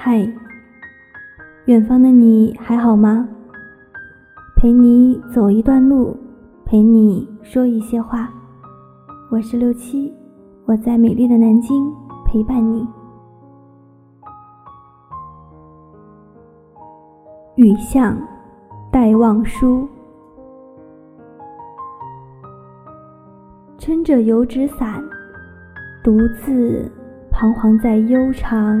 嗨，远方的你还好吗？陪你走一段路，陪你说一些话。我是六七，我在美丽的南京陪伴你。雨巷戴望舒，撑着油纸伞，独自彷徨在悠长。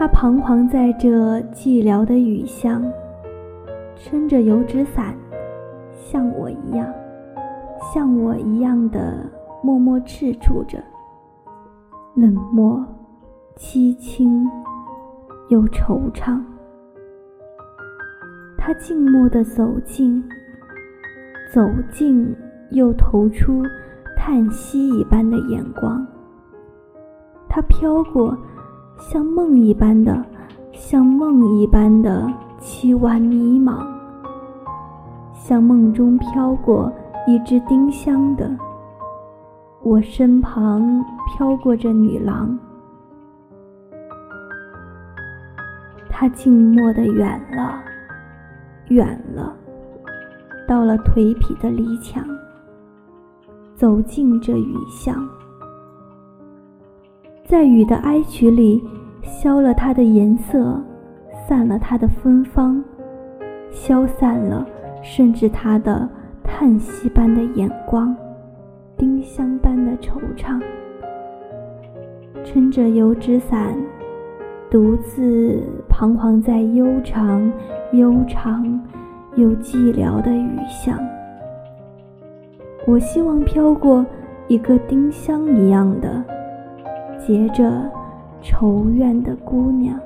他彷徨在这寂寥的雨巷，撑着油纸伞，像我一样，像我一样的默默赤楚着，冷漠、凄清又惆怅。他静默地走近，走近又投出叹息一般的眼光。他飘过。像梦一般的，像梦一般的凄婉迷茫，像梦中飘过一只丁香的，我身旁飘过这女郎，她静默的远了，远了，到了颓圮的篱墙，走进这雨巷。在雨的哀曲里，消了它的颜色，散了它的芬芳，消散了，甚至它的叹息般的眼光，丁香般的惆怅。撑着油纸伞，独自彷徨在悠长、悠长又寂寥的雨巷。我希望飘过一个丁香一样的。结着仇怨的姑娘。